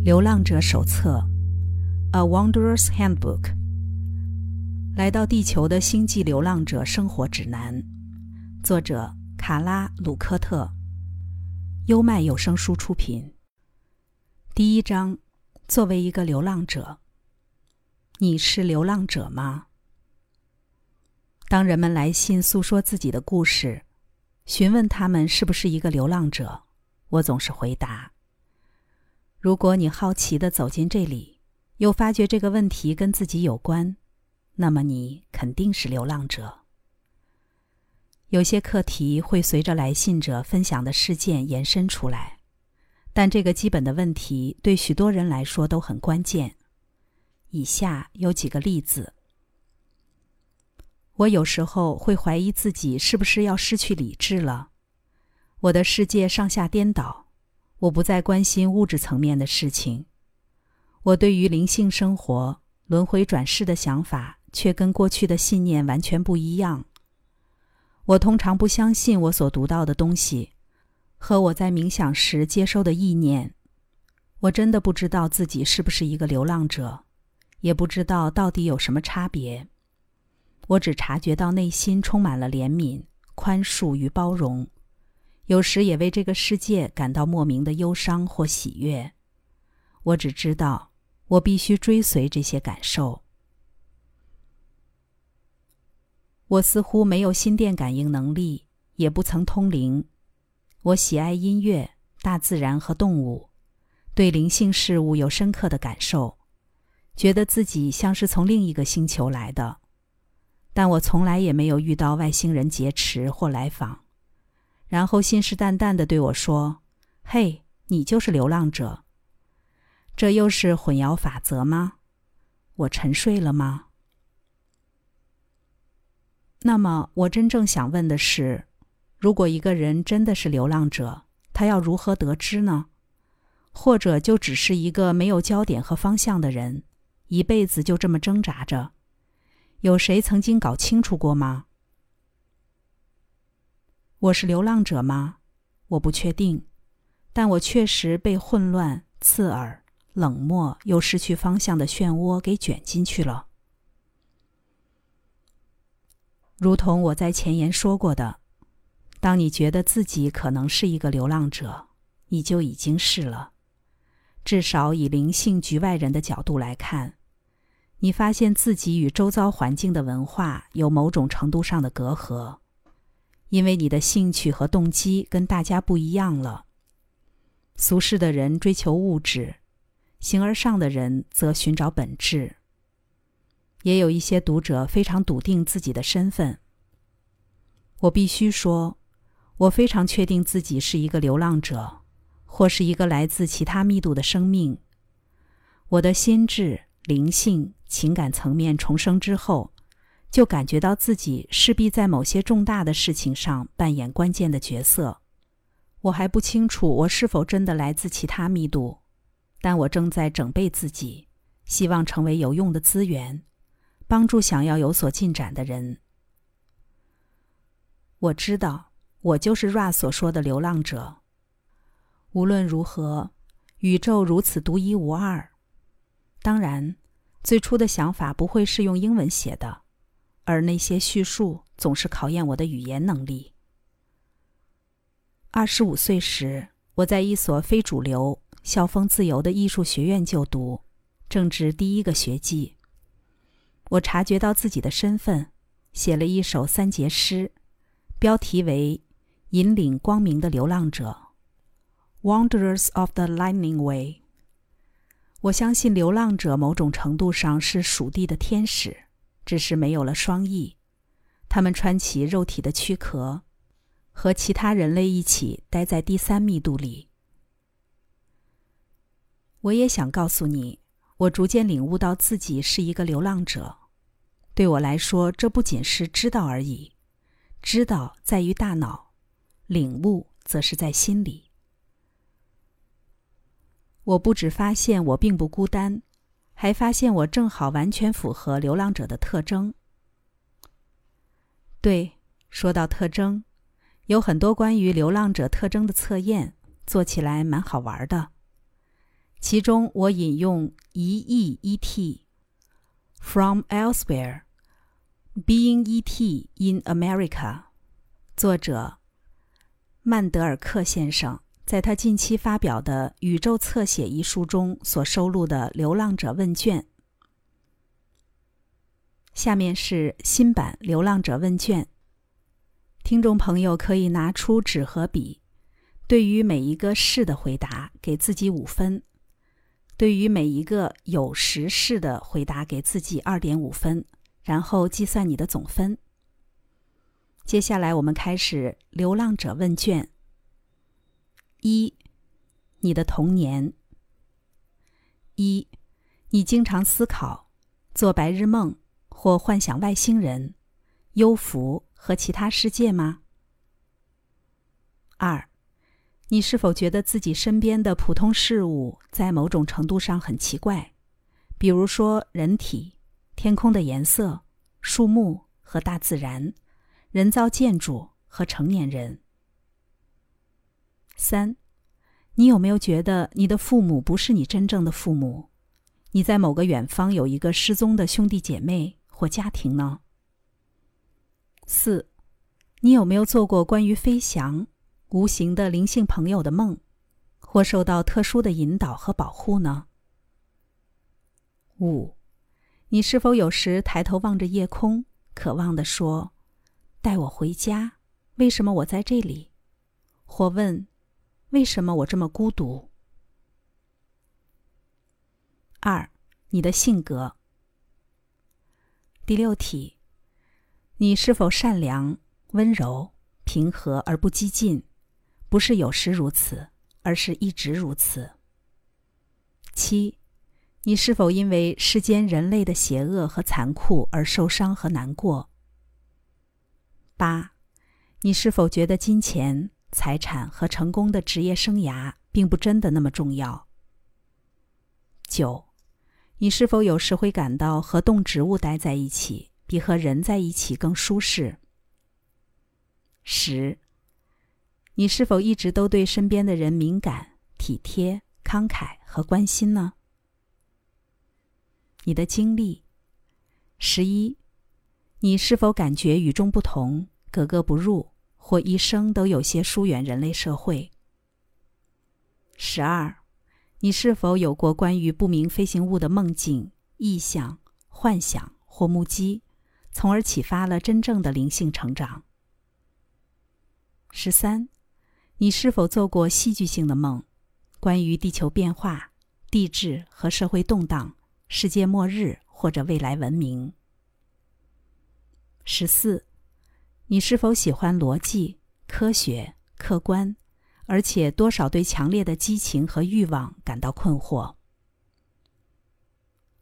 《流浪者手册》（A Wanderer's Handbook），来到地球的星际流浪者生活指南，作者卡拉·鲁科特，优麦有声书出品。第一章：作为一个流浪者，你是流浪者吗？当人们来信诉说自己的故事，询问他们是不是一个流浪者，我总是回答。如果你好奇的走进这里，又发觉这个问题跟自己有关，那么你肯定是流浪者。有些课题会随着来信者分享的事件延伸出来，但这个基本的问题对许多人来说都很关键。以下有几个例子：我有时候会怀疑自己是不是要失去理智了，我的世界上下颠倒。我不再关心物质层面的事情，我对于灵性生活、轮回转世的想法却跟过去的信念完全不一样。我通常不相信我所读到的东西，和我在冥想时接收的意念。我真的不知道自己是不是一个流浪者，也不知道到底有什么差别。我只察觉到内心充满了怜悯、宽恕与包容。有时也为这个世界感到莫名的忧伤或喜悦，我只知道我必须追随这些感受。我似乎没有心电感应能力，也不曾通灵。我喜爱音乐、大自然和动物，对灵性事物有深刻的感受，觉得自己像是从另一个星球来的。但我从来也没有遇到外星人劫持或来访。然后信誓旦旦的对我说：“嘿，你就是流浪者。”这又是混淆法则吗？我沉睡了吗？那么，我真正想问的是：如果一个人真的是流浪者，他要如何得知呢？或者就只是一个没有焦点和方向的人，一辈子就这么挣扎着？有谁曾经搞清楚过吗？我是流浪者吗？我不确定，但我确实被混乱、刺耳、冷漠又失去方向的漩涡给卷进去了。如同我在前言说过的，当你觉得自己可能是一个流浪者，你就已经是了。至少以灵性局外人的角度来看，你发现自己与周遭环境的文化有某种程度上的隔阂。因为你的兴趣和动机跟大家不一样了。俗世的人追求物质，形而上的人则寻找本质。也有一些读者非常笃定自己的身份。我必须说，我非常确定自己是一个流浪者，或是一个来自其他密度的生命。我的心智、灵性、情感层面重生之后。就感觉到自己势必在某些重大的事情上扮演关键的角色。我还不清楚我是否真的来自其他密度，但我正在整备自己，希望成为有用的资源，帮助想要有所进展的人。我知道，我就是 Ra 所说的流浪者。无论如何，宇宙如此独一无二。当然，最初的想法不会是用英文写的。而那些叙述总是考验我的语言能力。二十五岁时，我在一所非主流、校风自由的艺术学院就读，正值第一个学季。我察觉到自己的身份，写了一首三节诗，标题为《引领光明的流浪者》（Wanderers of the Lightning Way）。我相信流浪者某种程度上是属地的天使。只是没有了双翼，他们穿起肉体的躯壳，和其他人类一起待在第三密度里。我也想告诉你，我逐渐领悟到自己是一个流浪者。对我来说，这不仅是知道而已，知道在于大脑，领悟则是在心里。我不只发现我并不孤单。还发现我正好完全符合流浪者的特征。对，说到特征，有很多关于流浪者特征的测验，做起来蛮好玩的。其中我引用一 E E T from elsewhere being E T in America，作者曼德尔克先生在他近期发表的《宇宙侧写》一书中所收录的《流浪者问卷》。下面是新版《流浪者问卷》，听众朋友可以拿出纸和笔，对于每一个是的回答给自己五分。对于每一个有时是的回答，给自己二点五分，然后计算你的总分。接下来我们开始流浪者问卷。一，你的童年。一，你经常思考、做白日梦或幻想外星人、幽浮和其他世界吗？二。你是否觉得自己身边的普通事物在某种程度上很奇怪，比如说人体、天空的颜色、树木和大自然、人造建筑和成年人？三，你有没有觉得你的父母不是你真正的父母？你在某个远方有一个失踪的兄弟姐妹或家庭呢？四，你有没有做过关于飞翔？无形的灵性朋友的梦，或受到特殊的引导和保护呢？五，你是否有时抬头望着夜空，渴望的说：“带我回家？为什么我在这里？”或问：“为什么我这么孤独？”二，你的性格。第六题，你是否善良、温柔、平和而不激进？不是有时如此，而是一直如此。七，你是否因为世间人类的邪恶和残酷而受伤和难过？八，你是否觉得金钱、财产和成功的职业生涯并不真的那么重要？九，你是否有时会感到和动植物待在一起比和人在一起更舒适？十。你是否一直都对身边的人敏感、体贴、慷慨和关心呢？你的经历。十一，你是否感觉与众不同、格格不入，或一生都有些疏远人类社会？十二，你是否有过关于不明飞行物的梦境、意象、幻想或目击，从而启发了真正的灵性成长？十三。你是否做过戏剧性的梦，关于地球变化、地质和社会动荡、世界末日或者未来文明？十四，你是否喜欢逻辑、科学、客观，而且多少对强烈的激情和欲望感到困惑？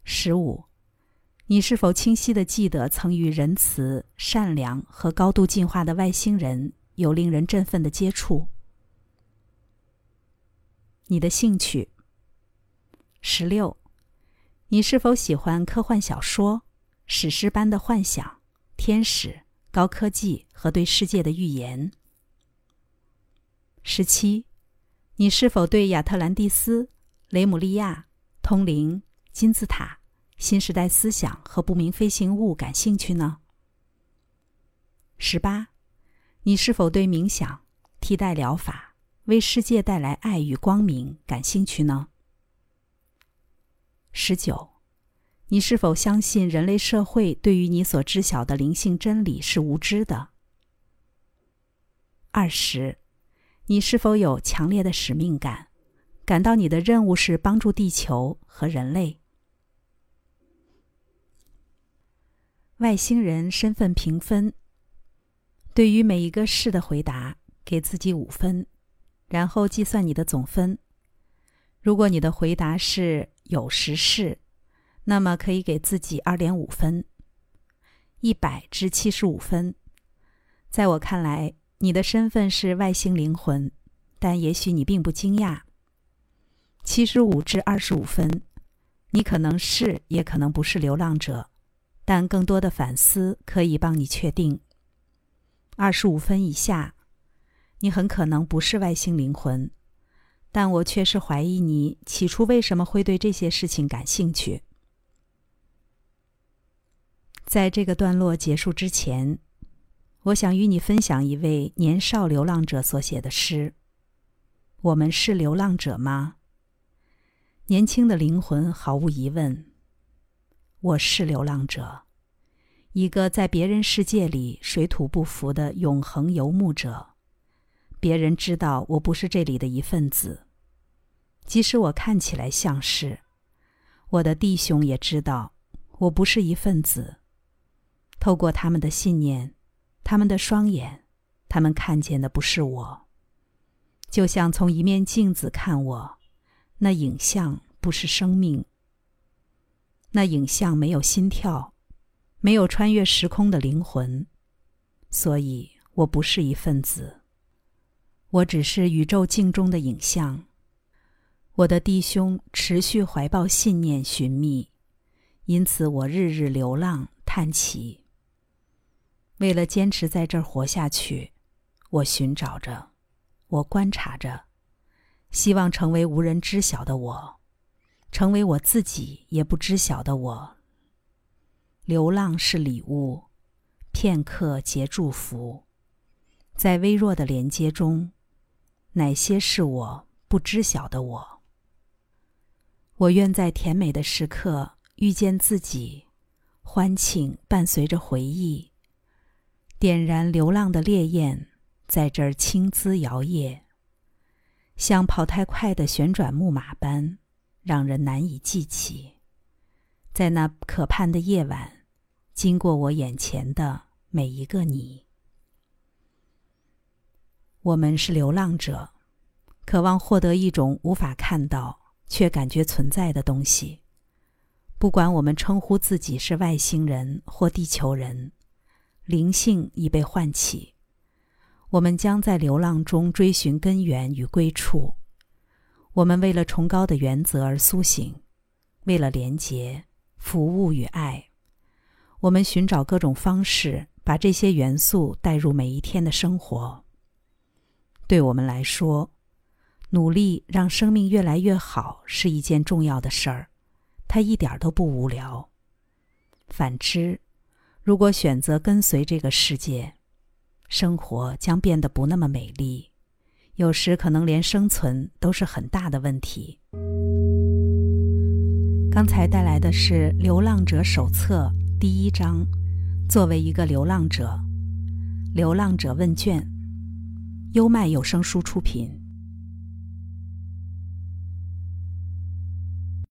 十五，你是否清晰的记得曾与仁慈、善良和高度进化的外星人有令人振奋的接触？你的兴趣。十六，你是否喜欢科幻小说、史诗般的幻想、天使、高科技和对世界的预言？十七，你是否对亚特兰蒂斯、雷姆利亚、通灵、金字塔、新时代思想和不明飞行物感兴趣呢？十八，你是否对冥想、替代疗法？为世界带来爱与光明感兴趣呢？十九，你是否相信人类社会对于你所知晓的灵性真理是无知的？二十，你是否有强烈的使命感，感到你的任务是帮助地球和人类？外星人身份评分。对于每一个是的回答，给自己五分。然后计算你的总分。如果你的回答是有时是，那么可以给自己二点五分，一百至七十五分。在我看来，你的身份是外星灵魂，但也许你并不惊讶。七十五至二十五分，你可能是，也可能不是流浪者，但更多的反思可以帮你确定。二十五分以下。你很可能不是外星灵魂，但我确实怀疑你起初为什么会对这些事情感兴趣。在这个段落结束之前，我想与你分享一位年少流浪者所写的诗。我们是流浪者吗？年轻的灵魂毫无疑问。我是流浪者，一个在别人世界里水土不服的永恒游牧者。别人知道我不是这里的一份子，即使我看起来像是。我的弟兄也知道我不是一份子。透过他们的信念，他们的双眼，他们看见的不是我。就像从一面镜子看我，那影像不是生命。那影像没有心跳，没有穿越时空的灵魂，所以我不是一份子。我只是宇宙镜中的影像。我的弟兄持续怀抱信念寻觅，因此我日日流浪叹气。为了坚持在这儿活下去，我寻找着，我观察着，希望成为无人知晓的我，成为我自己也不知晓的我。流浪是礼物，片刻结祝福，在微弱的连接中，哪些是我不知晓的我？我愿在甜美的时刻遇见自己，欢庆伴随着回忆。点燃流浪的烈焰，在这儿轻姿摇曳，像跑太快的旋转木马般，让人难以记起。在那可盼的夜晚，经过我眼前的每一个你。我们是流浪者，渴望获得一种无法看到却感觉存在的东西。不管我们称呼自己是外星人或地球人。灵性已被唤起，我们将在流浪中追寻根源与归处。我们为了崇高的原则而苏醒，为了廉洁、服务与爱，我们寻找各种方式，把这些元素带入每一天的生活。对我们来说，努力让生命越来越好是一件重要的事儿，它一点都不无聊。反之，如果选择跟随这个世界，生活将变得不那么美丽，有时可能连生存都是很大的问题。刚才带来的是《流浪者手册》第一章，作为一个流浪者，流浪者问卷，优麦有声书出品。